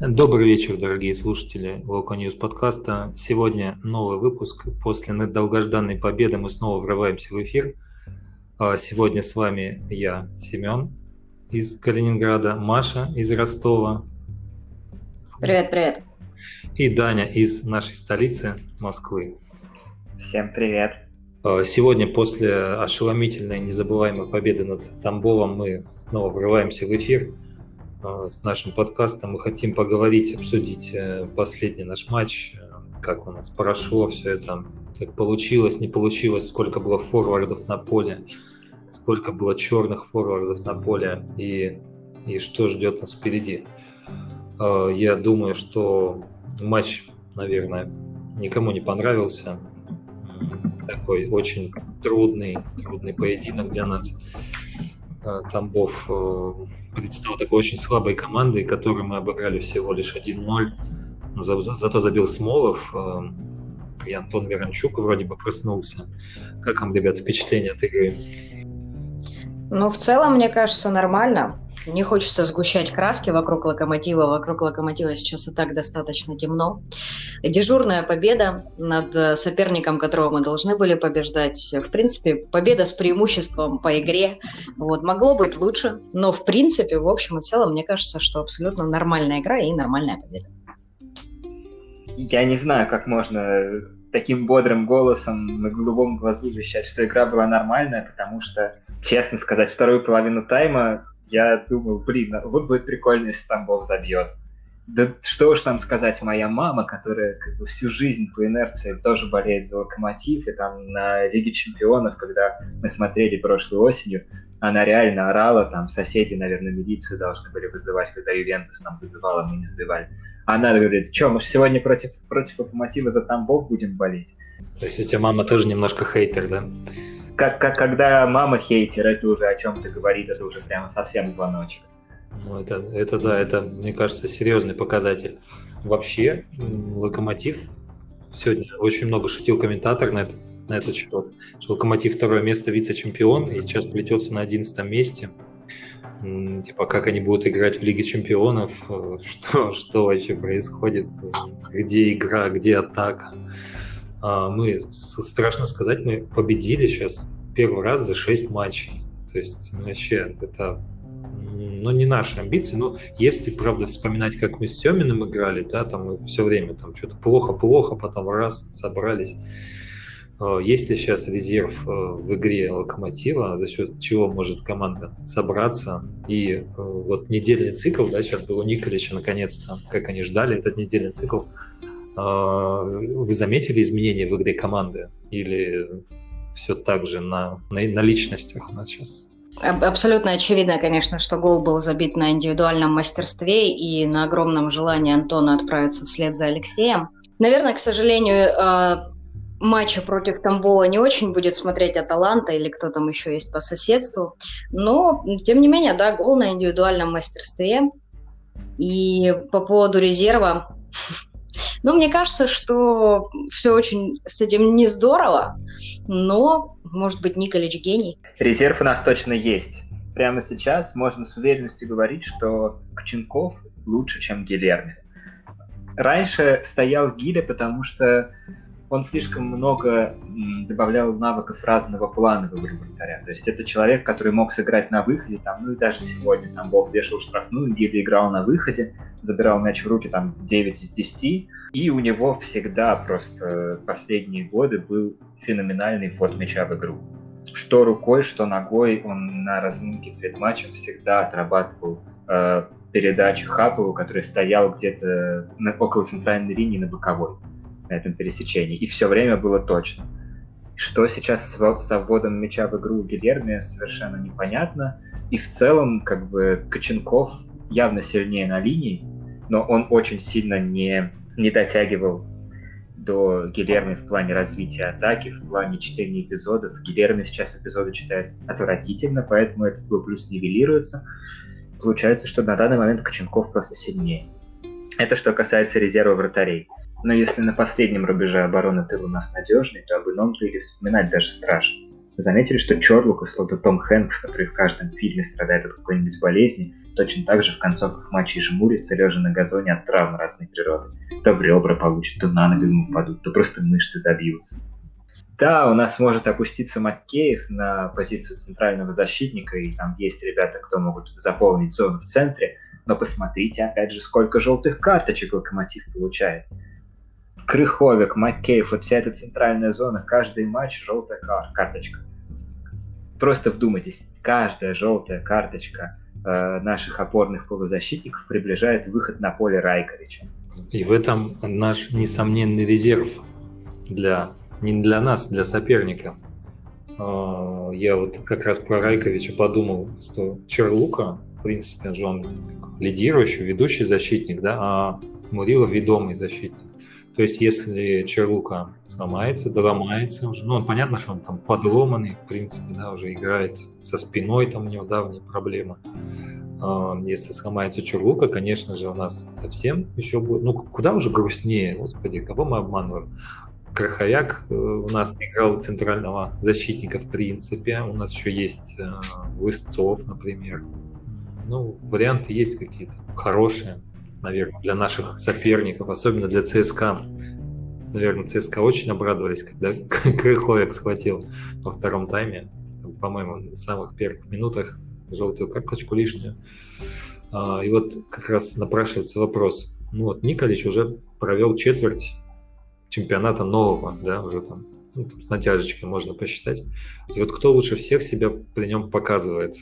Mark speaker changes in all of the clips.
Speaker 1: Добрый вечер, дорогие слушатели Local News подкаста. Сегодня новый выпуск. После долгожданной победы мы снова врываемся в эфир. А, сегодня с вами я, Семен из Калининграда, Маша из Ростова.
Speaker 2: Привет, привет.
Speaker 1: И Даня из нашей столицы, Москвы.
Speaker 3: Всем привет.
Speaker 1: А, сегодня после ошеломительной, незабываемой победы над Тамбовом мы снова врываемся в эфир – с нашим подкастом. Мы хотим поговорить, обсудить э, последний наш матч, э, как у нас прошло все это, как получилось, не получилось, сколько было форвардов на поле, сколько было черных форвардов на поле и, и что ждет нас впереди. Я думаю, что матч, наверное, никому не понравился. Такой очень трудный, трудный поединок для нас. Э, Тамбов э, предстал такой очень слабой командой, которую мы обыграли всего лишь 1-0. Но за, зато забил Смолов, э, и Антон Миранчук вроде бы проснулся. Как вам, ребята, впечатление от игры?
Speaker 2: Ну, в целом, мне кажется, нормально. Не хочется сгущать краски вокруг локомотива. Вокруг локомотива сейчас и так достаточно темно. Дежурная победа над э, соперником, которого мы должны были побеждать. В принципе, победа с преимуществом по игре. Вот, могло быть лучше, но в принципе, в общем и целом, мне кажется, что абсолютно нормальная игра и нормальная победа.
Speaker 3: Я не знаю, как можно таким бодрым голосом на голубом глазу вещать, что игра была нормальная, потому что, честно сказать, вторую половину тайма я думал, блин, а вот будет прикольно, если Тамбов забьет. Да что уж там сказать, моя мама, которая как бы всю жизнь по инерции тоже болеет за Локомотив, и там на Лиге Чемпионов, когда мы смотрели прошлой осенью, она реально орала, там соседи, наверное, милицию должны были вызывать, когда Ювентус там забивала, мы не забивали. Она говорит, что, мы же сегодня против, против Локомотива за Тамбов будем болеть?
Speaker 1: То есть у тебя мама тоже немножко хейтер, да?
Speaker 3: Как, как когда мама хейтер, это уже о чем-то говорит, это уже прямо совсем звоночек.
Speaker 1: Ну, это, это да, это, мне кажется, серьезный показатель. Вообще, Локомотив сегодня очень много шутил комментатор на, это, на этот счет, что Локомотив второе место вице-чемпион и сейчас плетется на одиннадцатом месте. Типа, как они будут играть в Лиге Чемпионов, что, что вообще происходит, где игра, где атака. А, мы, страшно сказать, мы победили сейчас первый раз за 6 матчей. То есть вообще это ну, не наши амбиции, но если, правда, вспоминать, как мы с Семиным играли, да, там мы все время там что-то плохо-плохо, потом раз, собрались. А, есть ли сейчас резерв э, в игре Локомотива, за счет чего может команда собраться? И э, вот недельный цикл, да, сейчас был у Николича наконец-то, как они ждали этот недельный цикл, вы заметили изменения в игре команды? Или все так же на, на, на личностях у нас сейчас?
Speaker 2: Абсолютно очевидно, конечно, что гол был забит на индивидуальном мастерстве и на огромном желании Антона отправиться вслед за Алексеем. Наверное, к сожалению, а, матча против Тамбова не очень будет смотреть Аталанта или кто там еще есть по соседству. Но, тем не менее, да, гол на индивидуальном мастерстве. И по поводу резерва, но мне кажется, что все очень с этим не здорово, но, может быть, Николич гений.
Speaker 3: Резерв у нас точно есть. Прямо сейчас можно с уверенностью говорить, что Коченков лучше, чем Гилерми. Раньше стоял Гиля, потому что он слишком много добавлял навыков разного плана в игру вратаря. То есть это человек, который мог сыграть на выходе, там, ну и даже сегодня там Бог вешал штрафную, Гиля играл на выходе, забирал мяч в руки там 9 из 10, и у него всегда просто последние годы был феноменальный ввод мяча в игру. Что рукой, что ногой он на разминке перед матчем всегда отрабатывал э, передачу Хапову, который стоял где-то на, около центральной линии на боковой на этом пересечении. И все время было точно. Что сейчас со вводом мяча в игру Гильерми совершенно непонятно. И в целом, как бы, Коченков явно сильнее на линии, но он очень сильно не, не дотягивал до Гильерми в плане развития атаки, в плане чтения эпизодов. Гильерми сейчас эпизоды читает отвратительно, поэтому этот свой плюс нивелируется. Получается, что на данный момент Коченков просто сильнее. Это что касается резерва вратарей. Но если на последнем рубеже обороны тыл у нас надежный, то об ином тыле вспоминать даже страшно. Заметили, что Чорлук словно Том Хэнкс, который в каждом фильме страдает от какой-нибудь болезни, точно так же в концовках матчей жмурится, лежа на газоне от травм разной природы. То в ребра получит, то на ногу ему упадут, то просто мышцы забьются. Да, у нас может опуститься Маккеев на позицию центрального защитника, и там есть ребята, кто могут заполнить зону в центре, но посмотрите, опять же, сколько желтых карточек Локомотив получает. Крыховик, Маккеев, вот вся эта центральная зона, каждый матч желтая кар- карточка. Просто вдумайтесь, каждая желтая карточка э, наших опорных полузащитников приближает выход на поле Райковича.
Speaker 1: И в этом наш несомненный резерв для не для нас, для соперника. А, я вот как раз про Райковича подумал, что Черлука, в принципе, же он лидирующий, ведущий защитник, да, а Мурила ведомый защитник. То есть, если Черлука сломается, доломается уже, ну, он понятно, что он там подломанный, в принципе, да, уже играет со спиной, там у него давние проблемы. А, если сломается Черлука, конечно же, у нас совсем еще будет, ну, куда уже грустнее, господи, кого мы обманываем. Крахаяк э, у нас играл центрального защитника в принципе. У нас еще есть э, Лысцов, например. Ну, варианты есть какие-то хорошие, наверное, для наших соперников, особенно для ЦСКА. Наверное, ЦСКА очень обрадовались, когда Крыховик схватил во втором тайме, по-моему, в самых первых минутах желтую карточку лишнюю. А, и вот как раз напрашивается вопрос. Ну вот Николич уже провел четверть чемпионата нового, да, уже там, ну, там с натяжечкой можно посчитать. И вот кто лучше всех себя при нем показывает,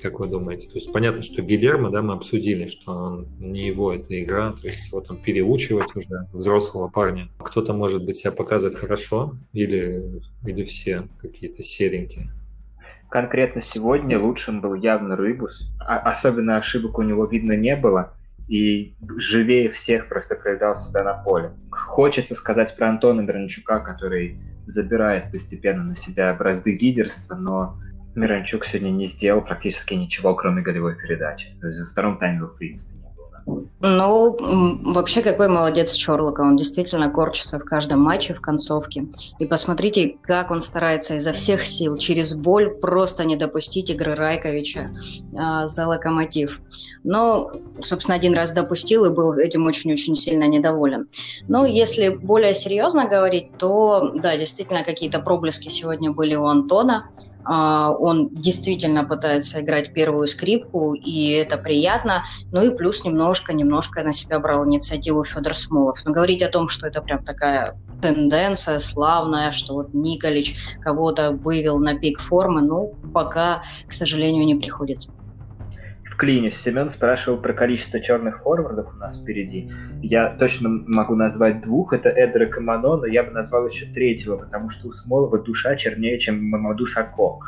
Speaker 1: как вы думаете? То есть понятно, что Гильермо, да, мы обсудили, что он не его эта игра, то есть вот он переучивать уже взрослого парня. Кто-то, может быть, себя показывает хорошо или, или все какие-то серенькие?
Speaker 3: Конкретно сегодня лучшим был явно Рыбус. А, особенно ошибок у него видно не было и живее всех просто проявлял себя на поле. Хочется сказать про Антона Миранчука, который забирает постепенно на себя бразды лидерства, но Миранчук сегодня не сделал практически ничего, кроме голевой передачи. То есть во втором тайме в принципе
Speaker 2: ну, вообще, какой молодец Чорлока. Он действительно корчится в каждом матче, в концовке. И посмотрите, как он старается изо всех сил, через боль, просто не допустить игры Райковича а, за локомотив. Но, собственно, один раз допустил и был этим очень-очень сильно недоволен. Но если более серьезно говорить, то, да, действительно, какие-то проблески сегодня были у Антона. А, он действительно пытается играть первую скрипку, и это приятно. Ну и плюс немножко-немножко на себя брал инициативу Федор Смолов. Но говорить о том, что это прям такая тенденция славная, что вот Николич кого-то вывел на пик формы, ну, пока, к сожалению, не приходится
Speaker 3: вклинюсь. Семен спрашивал про количество черных форвардов у нас впереди. Я точно могу назвать двух. Это Эдер и Камано, но я бы назвал еще третьего, потому что у Смолова душа чернее, чем Мамаду Сако.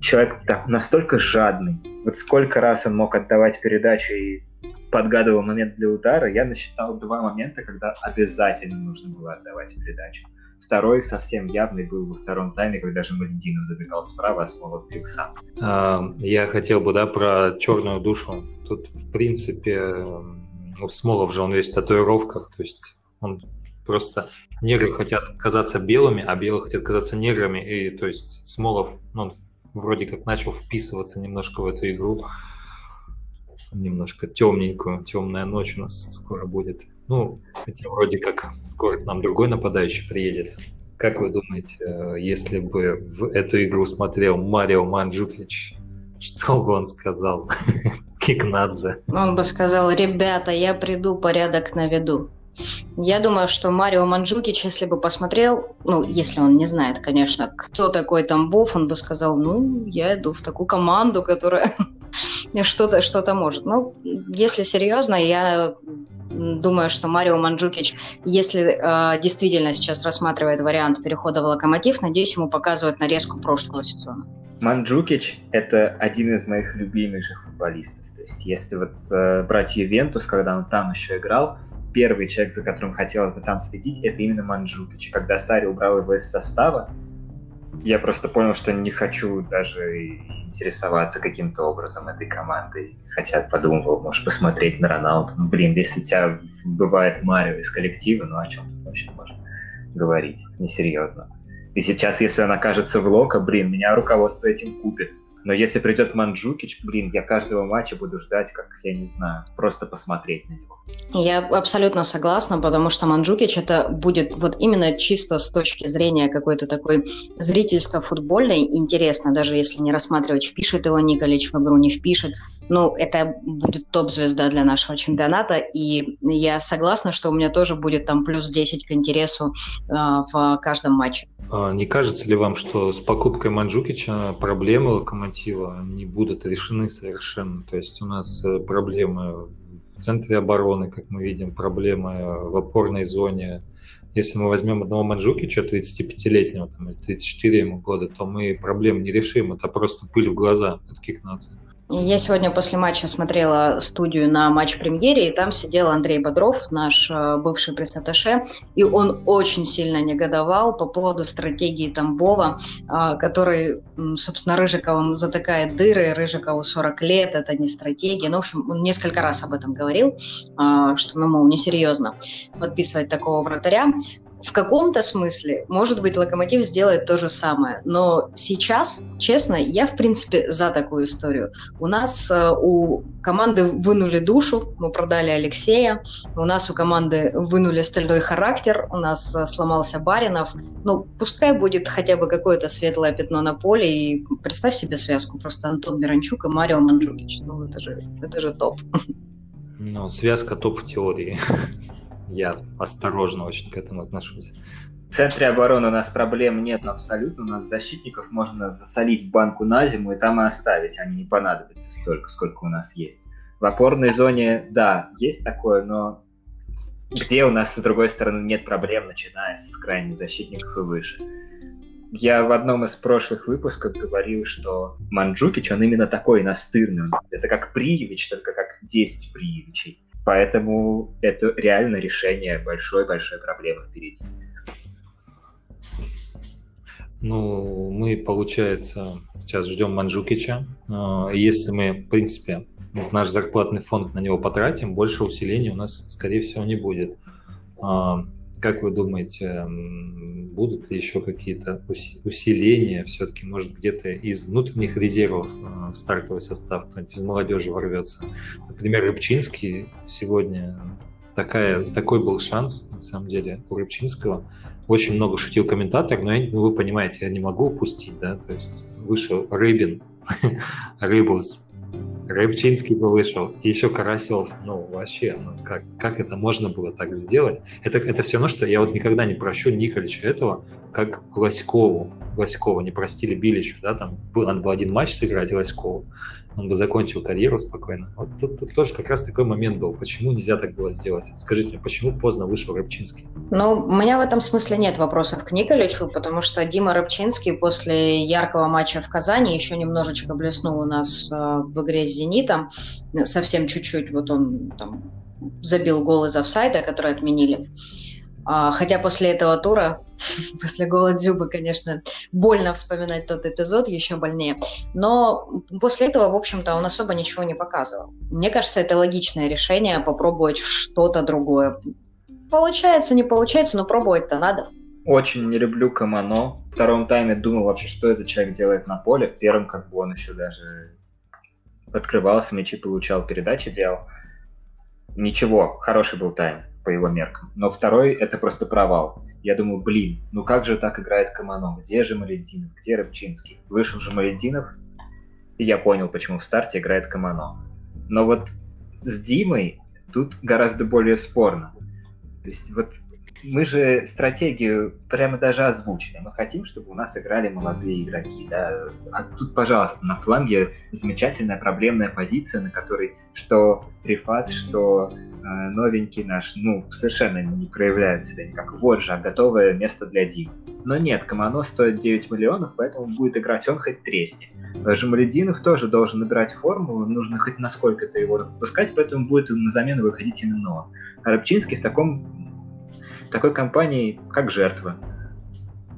Speaker 3: Человек так, настолько жадный. Вот сколько раз он мог отдавать передачи и подгадывал момент для удара, я насчитал два момента, когда обязательно нужно было отдавать передачу. Второй совсем явный был во втором тайме, когда же Малединов забегал справа, а Смолов бил сам.
Speaker 1: Я хотел бы, да, про черную душу. Тут, в принципе, ну, Смолов же, он весь в татуировках, то есть он просто... Негры хотят казаться белыми, а белые хотят казаться неграми, и то есть Смолов, ну, он вроде как начал вписываться немножко в эту игру, немножко темненькую, темная ночь у нас скоро будет. Ну, хотя вроде как скоро к нам другой нападающий приедет. Как вы думаете, э, если бы в эту игру смотрел Марио Манджукич, что бы он сказал? Кикнадзе.
Speaker 2: Он бы сказал, ребята, я приду, порядок наведу. Я думаю, что Марио Манджукич, если бы посмотрел, ну, если он не знает, конечно, кто такой Тамбов, он бы сказал, ну, я иду в такую команду, которая что-то что может. Ну, если серьезно, я думаю, что Марио Манджукич, если э, действительно сейчас рассматривает вариант перехода в Локомотив, надеюсь, ему показывают нарезку прошлого сезона.
Speaker 3: Манджукич – это один из моих любимейших футболистов. То есть, если вот э, брать Ювентус, когда он там еще играл, первый человек, за которым хотелось бы там следить, это именно Манджукич. Когда Сари убрал его из состава, я просто понял, что не хочу даже интересоваться каким-то образом этой командой. Хотя подумывал, может, посмотреть на Роналду. Ну, блин, если у тебя бывает Марио из коллектива, ну о чем тут вообще можно говорить? Несерьезно. И сейчас, если он окажется в Лока, блин, меня руководство этим купит. Но если придет Манджукич, блин, я каждого матча буду ждать, как, я не знаю, просто посмотреть на него.
Speaker 2: Я абсолютно согласна, потому что Манджукич это будет вот именно чисто с точки зрения какой-то такой зрительско-футбольной интересно, даже если не рассматривать, впишет его Николич в игру, не впишет. Ну, это будет топ-звезда для нашего чемпионата, и я согласна, что у меня тоже будет там плюс 10 к интересу э, в каждом матче.
Speaker 1: А не кажется ли вам, что с покупкой Манджукича проблемы Локомотива не будут решены совершенно? То есть у нас э, проблемы в центре обороны, как мы видим, проблемы в опорной зоне. Если мы возьмем одного Манджукича, 35-летнего, там, 34 ему года, то мы проблем не решим. Это просто пыль в глаза от Кикнадзе.
Speaker 2: Я сегодня после матча смотрела студию на матч-премьере, и там сидел Андрей Бодров, наш э, бывший пресс и он очень сильно негодовал по поводу стратегии Тамбова, э, который, собственно, Рыжиковым затыкает дыры, Рыжикову 40 лет, это не стратегия. Ну, в общем, он несколько раз об этом говорил, э, что, ну, мол, несерьезно подписывать такого вратаря в каком-то смысле, может быть, Локомотив сделает то же самое. Но сейчас, честно, я, в принципе, за такую историю. У нас э, у команды вынули душу, мы продали Алексея, у нас у команды вынули стальной характер, у нас э, сломался Баринов. Ну, пускай будет хотя бы какое-то светлое пятно на поле, и представь себе связку, просто Антон Миранчук и Марио Манджукич. Ну, это же, это же топ.
Speaker 1: Ну, связка топ в теории. Я осторожно очень к этому отношусь.
Speaker 3: В центре обороны у нас проблем нет абсолютно. У нас защитников можно засолить банку на зиму и там и оставить. Они не понадобятся столько, сколько у нас есть. В опорной зоне, да, есть такое, но где у нас, с другой стороны, нет проблем, начиная с крайних защитников и выше. Я в одном из прошлых выпусков говорил, что Манджукич, он именно такой настырный. Это как Приевич, только как 10 Приевичей. Поэтому это реально решение большой-большой проблемы впереди.
Speaker 1: Ну, мы, получается, сейчас ждем Манджукича. А, если мы, в принципе, наш зарплатный фонд на него потратим, больше усиления у нас, скорее всего, не будет. А, как вы думаете, будут ли еще какие-то усиления? Все-таки, может, где-то из внутренних резервов э, стартовый состав кто-нибудь из молодежи ворвется? Например, Рыбчинский сегодня такая, такой был шанс, на самом деле, у Рыбчинского. Очень много шутил комментатор, но я, ну, вы понимаете, я не могу упустить, да, то есть вышел Рыбин, Рыбус, Рыбчинский бы вышел, и еще Карасев. Ну, вообще, ну, как, как это можно было так сделать? Это, это все равно, что я вот никогда не прощу Николича этого, как Лоськову. Лоськова не простили Биличу, да, там был, надо был один матч сыграть Лоськову он бы закончил карьеру спокойно. Вот тут, тут тоже как раз такой момент был. Почему нельзя так было сделать? Скажите мне, почему поздно вышел Рыбчинский?
Speaker 2: Ну, у меня в этом смысле нет вопросов к Николичу, потому что Дима Рыбчинский после яркого матча в Казани еще немножечко блеснул у нас э, в игре с «Зенитом». Совсем чуть-чуть. Вот он там забил гол из офсайда, который отменили. А, хотя после этого тура, после гола Дзюбы, конечно, больно вспоминать тот эпизод, еще больнее. Но после этого, в общем-то, он особо ничего не показывал. Мне кажется, это логичное решение попробовать что-то другое. Получается, не получается, но пробовать-то надо.
Speaker 3: Очень не люблю Камано. В втором тайме думал вообще, что этот человек делает на поле. В первом, как бы он еще даже открывался, мячи получал, передачи делал. Ничего, хороший был тайм по его меркам. Но второй — это просто провал. Я думаю, блин, ну как же так играет Камано? Где же Малединов? Где Рыбчинский? Вышел же Малединов, и я понял, почему в старте играет Камано. Но вот с Димой тут гораздо более спорно. То есть вот мы же стратегию прямо даже озвучили. Мы хотим, чтобы у нас играли молодые игроки. Да? А тут, пожалуйста, на фланге замечательная проблемная позиция, на которой что Рифат, что э, новенький наш, ну, совершенно не проявляют себя никак. Вот же, а готовое место для Димы. Но нет, Камано стоит 9 миллионов, поэтому будет играть он хоть тресни. Жамалединов тоже должен играть форму, нужно хоть насколько-то его выпускать, поэтому будет на замену выходить именно он. А Рыбчинский в таком такой компании, как жертва.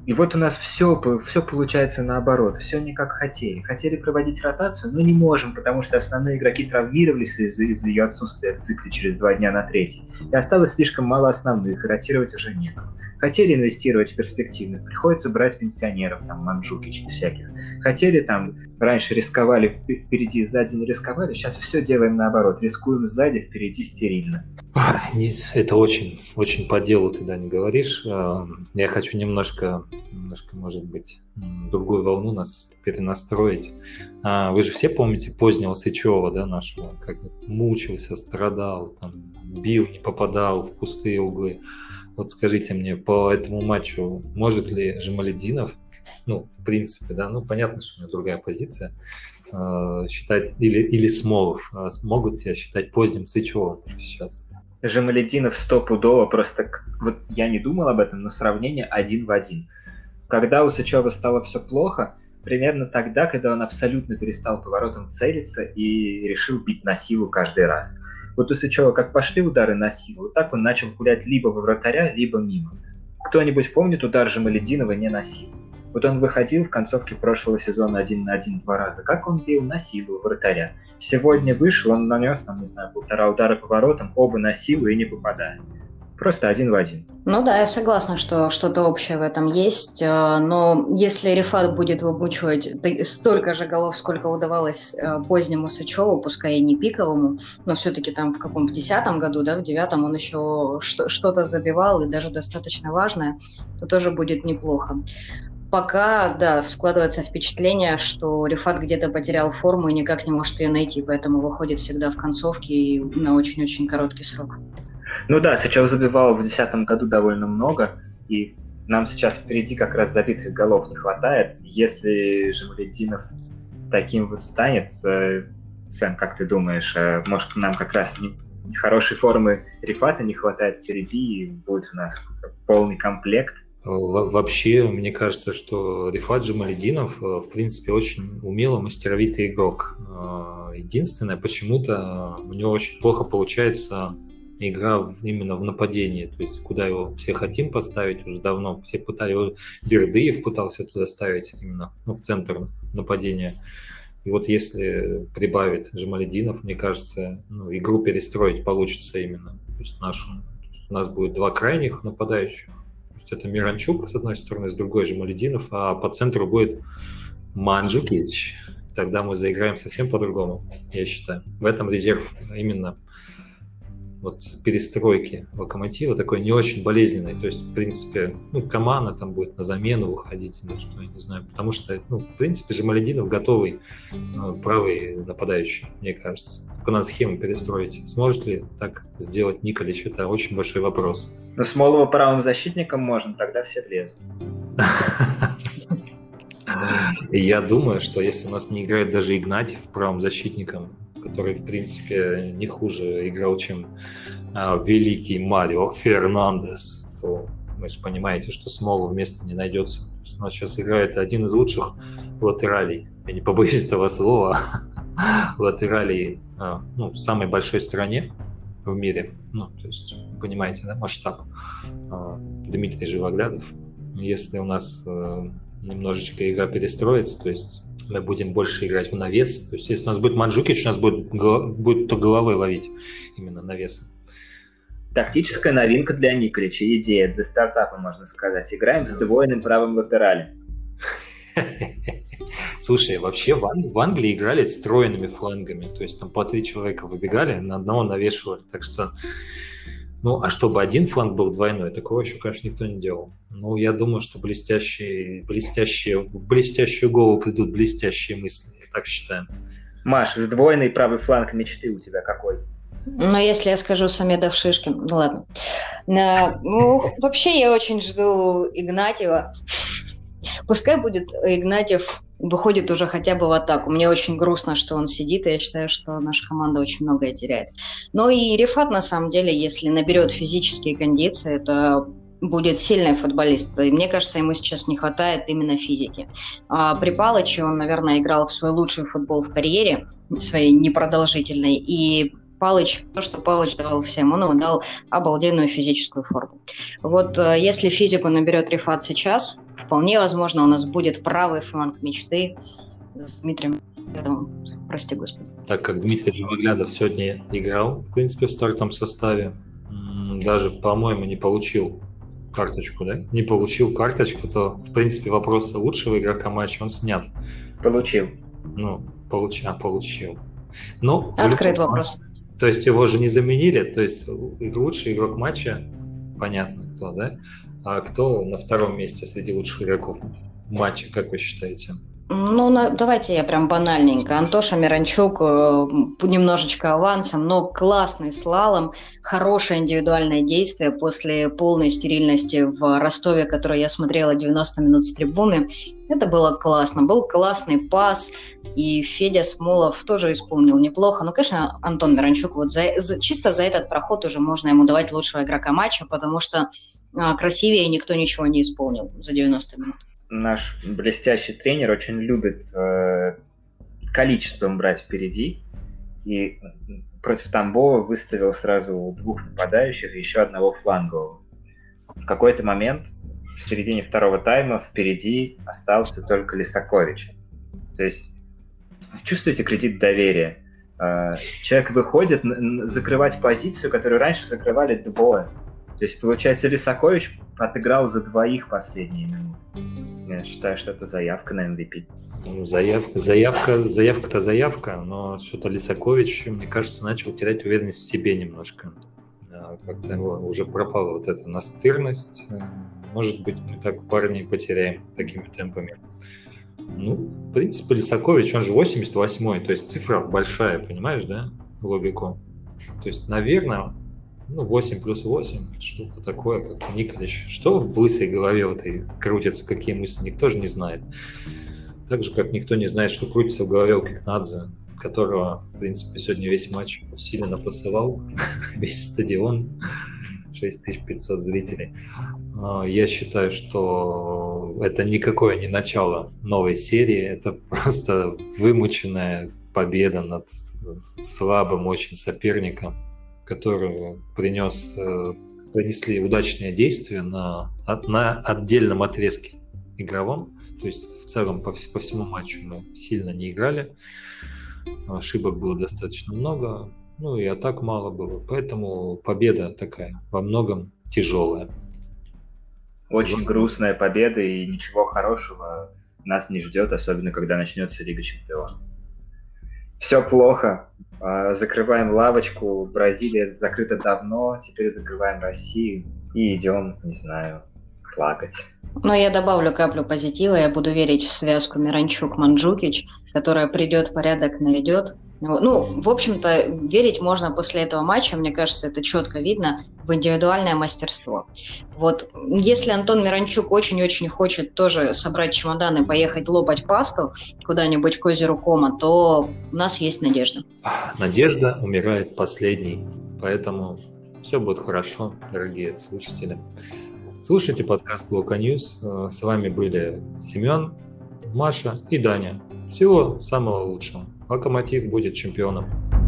Speaker 3: И вот у нас все, все получается наоборот, все не как хотели. Хотели проводить ротацию, но не можем, потому что основные игроки травмировались из-за из ее отсутствия в цикле через два дня на третий. И осталось слишком мало основных, и ротировать уже некому. Хотели инвестировать в перспективных, приходится брать пенсионеров, там, Манджукич всяких. Хотели там, раньше рисковали впереди, сзади не рисковали, сейчас все делаем наоборот, рискуем сзади, впереди стерильно.
Speaker 1: Нет, это очень, очень по делу ты, да, не говоришь. А, я хочу немножко, немножко, может быть, другую волну нас перенастроить. А, вы же все помните позднего Сычева, да, нашего, как мучился, страдал, там, бил, не попадал в пустые углы. Вот скажите мне, по этому матчу может ли Жамалединов, ну, в принципе, да, ну, понятно, что у него другая позиция, э, считать, или, или Смолов, э, могут себя считать поздним Сычевым сейчас?
Speaker 3: Жамалединов стопудово, просто вот я не думал об этом, но сравнение один в один. Когда у Сычева стало все плохо, примерно тогда, когда он абсолютно перестал поворотом целиться и решил бить на силу каждый раз – вот у Сычева как пошли удары на силу, вот так он начал гулять либо во вратаря, либо мимо. Кто-нибудь помнит удар Жамалединова не на силу? Вот он выходил в концовке прошлого сезона один на один два раза. Как он бил на силу вратаря? Сегодня вышел, он нанес, там, не знаю, полтора удара по воротам, оба на силу и не попадая. Просто один в один.
Speaker 2: Ну да, я согласна, что что-то общее в этом есть. Э, но если Рифат будет выбучивать столько же голов, сколько удавалось э, позднему Сычеву, пускай и не пиковому, но все-таки там в каком в десятом году, да, в девятом он еще что-то забивал и даже достаточно важное, то тоже будет неплохо. Пока, да, складывается впечатление, что Рифат где-то потерял форму и никак не может ее найти, поэтому выходит всегда в концовке и на очень-очень короткий срок.
Speaker 3: Ну да, сейчас забивал в 2010 году довольно много, и нам сейчас впереди как раз забитых голов не хватает. Если же Валентинов таким вот станет, э, Сэм, как ты думаешь, э, может нам как раз не, хорошей формы Рифата не хватает впереди, и будет у нас полный комплект?
Speaker 1: Вообще, мне кажется, что Рифат Джамалединов, э, в принципе, очень умелый, мастеровитый игрок. Единственное, почему-то у него очень плохо получается игра именно в нападении, то есть куда его все хотим поставить уже давно, все пытали, его Бердыев пытался туда ставить именно ну, в центр нападения. И вот если прибавит Жамалединов, мне кажется, ну, игру перестроить получится именно. То есть, нашу, то есть у нас будет два крайних нападающих. То есть это Миранчук с одной стороны, с другой Жамалединов, а по центру будет Манджукич. Тогда мы заиграем совсем по-другому, я считаю. В этом резерв именно вот перестройки локомотива такой не очень болезненной. То есть, в принципе, ну, команда там будет на замену выходить или что, я не знаю. Потому что, ну, в принципе, Жамалединов готовый э, правый нападающий, мне кажется. Только надо схему перестроить. Сможет ли так сделать Николич? Это очень большой вопрос.
Speaker 3: Ну, Смолова правым защитником можно, тогда все влезут.
Speaker 1: Я думаю, что если у нас не играет даже Игнатьев правым защитником, который, в принципе, не хуже играл, чем а, великий Марио Фернандес, то вы же понимаете, что Смолу вместо не найдется. У нас сейчас играет один из лучших латералей. Я не побоюсь этого слова. латералей а, ну, в самой большой стране в мире. Ну, то есть, понимаете, да, масштаб. А, Дмитрий Живоглядов. Если у нас э, немножечко игра перестроится, то есть мы будем больше играть в навес. То есть, если у нас будет Манджукич, у нас будет, будет то головой ловить именно навес.
Speaker 3: Тактическая новинка для Николича, идея для стартапа, можно сказать. Играем с двойным правым латералем.
Speaker 1: Слушай, вообще в, Ан- в Англии играли с тройными флангами, то есть там по три человека выбегали, на одного навешивали, так что ну, а чтобы один фланг был двойной, такого еще, конечно, никто не делал. Ну, я думаю, что блестящие, блестящие, в блестящую голову придут блестящие мысли, я так считаю.
Speaker 3: Маш, сдвоенный правый фланг мечты у тебя какой?
Speaker 2: Ну, если я скажу Самедов Шишкин, ну ладно. Ну, вообще я очень жду Игнатьева. Пускай будет Игнатьев выходит уже хотя бы в атаку. Мне очень грустно, что он сидит, и я считаю, что наша команда очень многое теряет. Но и Рифат, на самом деле, если наберет физические кондиции, это будет сильный футболист. И мне кажется, ему сейчас не хватает именно физики. А при Палыче он, наверное, играл в свой лучший футбол в карьере, своей непродолжительной, и Палыч, то, что Палыч давал всем, он ему дал обалденную физическую форму. Вот э, если физику наберет Рифат сейчас, вполне возможно, у нас будет правый фланг мечты с Дмитрием Прости, Господи.
Speaker 1: Так как Дмитрий Живоглядов сегодня играл, в принципе, в стартовом составе, даже, по-моему, не получил карточку, да? Не получил карточку, то, в принципе, вопрос лучшего игрока матча, он снят.
Speaker 3: Получил.
Speaker 1: Ну, получ... а, получил. Ну,
Speaker 2: Открыт вопрос.
Speaker 1: То есть его же не заменили, то есть лучший игрок матча, понятно кто, да? А кто на втором месте среди лучших игроков матча, как вы считаете?
Speaker 2: Ну, на, давайте я прям банальненько. Антоша Миранчук э, немножечко авансом, но классный слалом, хорошее индивидуальное действие после полной стерильности в Ростове, которое я смотрела 90 минут с трибуны. Это было классно. Был классный пас, и Федя Смолов тоже исполнил неплохо. Ну, конечно, Антон Миранчук, вот за, за, чисто за этот проход уже можно ему давать лучшего игрока матча, потому что а, красивее никто ничего не исполнил за 90 минут
Speaker 3: наш блестящий тренер очень любит э, количеством брать впереди. И против Тамбова выставил сразу двух нападающих и еще одного флангового. В какой-то момент в середине второго тайма впереди остался только Лисакович. То есть чувствуете кредит доверия. Э, человек выходит закрывать позицию, которую раньше закрывали двое. То есть, получается, Лисакович отыграл за двоих последние минуты. Я считаю, что это заявка на MVP.
Speaker 1: Ну, заявка, заявка, заявка-то заявка, но что-то Лисакович, мне кажется, начал терять уверенность в себе немножко. Как-то его уже пропала вот эта настырность. Может быть, мы так парней потеряем такими темпами. Ну, в принципе, Лисакович, он же 88-й, то есть цифра большая, понимаешь, да, Лобико? То есть, наверное, ну, 8 плюс 8, что-то такое, как Николич. Что в лысой голове в этой крутится, какие мысли, никто же не знает. Так же, как никто не знает, что крутится в голове у Кикнадзе, которого, в принципе, сегодня весь матч усиленно пасовал, весь стадион, 6500 зрителей. А, я считаю, что это никакое не начало новой серии, это просто вымученная победа над слабым очень соперником которую принес, э, принесли удачные действия на, на отдельном отрезке игровом. То есть в целом по, по всему матчу мы сильно не играли. Ошибок было достаточно много, ну и атак мало было. Поэтому победа такая во многом тяжелая.
Speaker 3: Очень грустная победа и ничего хорошего нас не ждет, особенно когда начнется Лига Чемпионов. Все плохо, а, закрываем лавочку, Бразилия закрыта давно, теперь закрываем Россию и идем, не знаю, плакать.
Speaker 2: Но я добавлю каплю позитива, я буду верить в связку Миранчук-Манджукич, которая придет, порядок наведет, ну, в общем-то, верить можно после этого матча, мне кажется, это четко видно в индивидуальное мастерство. Вот, если Антон Миранчук очень-очень хочет тоже собрать чемодан и поехать лопать пасту куда-нибудь к озеру Кома, то у нас есть надежда.
Speaker 1: Надежда умирает последней, поэтому все будет хорошо, дорогие слушатели. Слушайте подкаст Локо News. С вами были Семен, Маша и Даня. Всего самого лучшего. Локомотив будет чемпионом.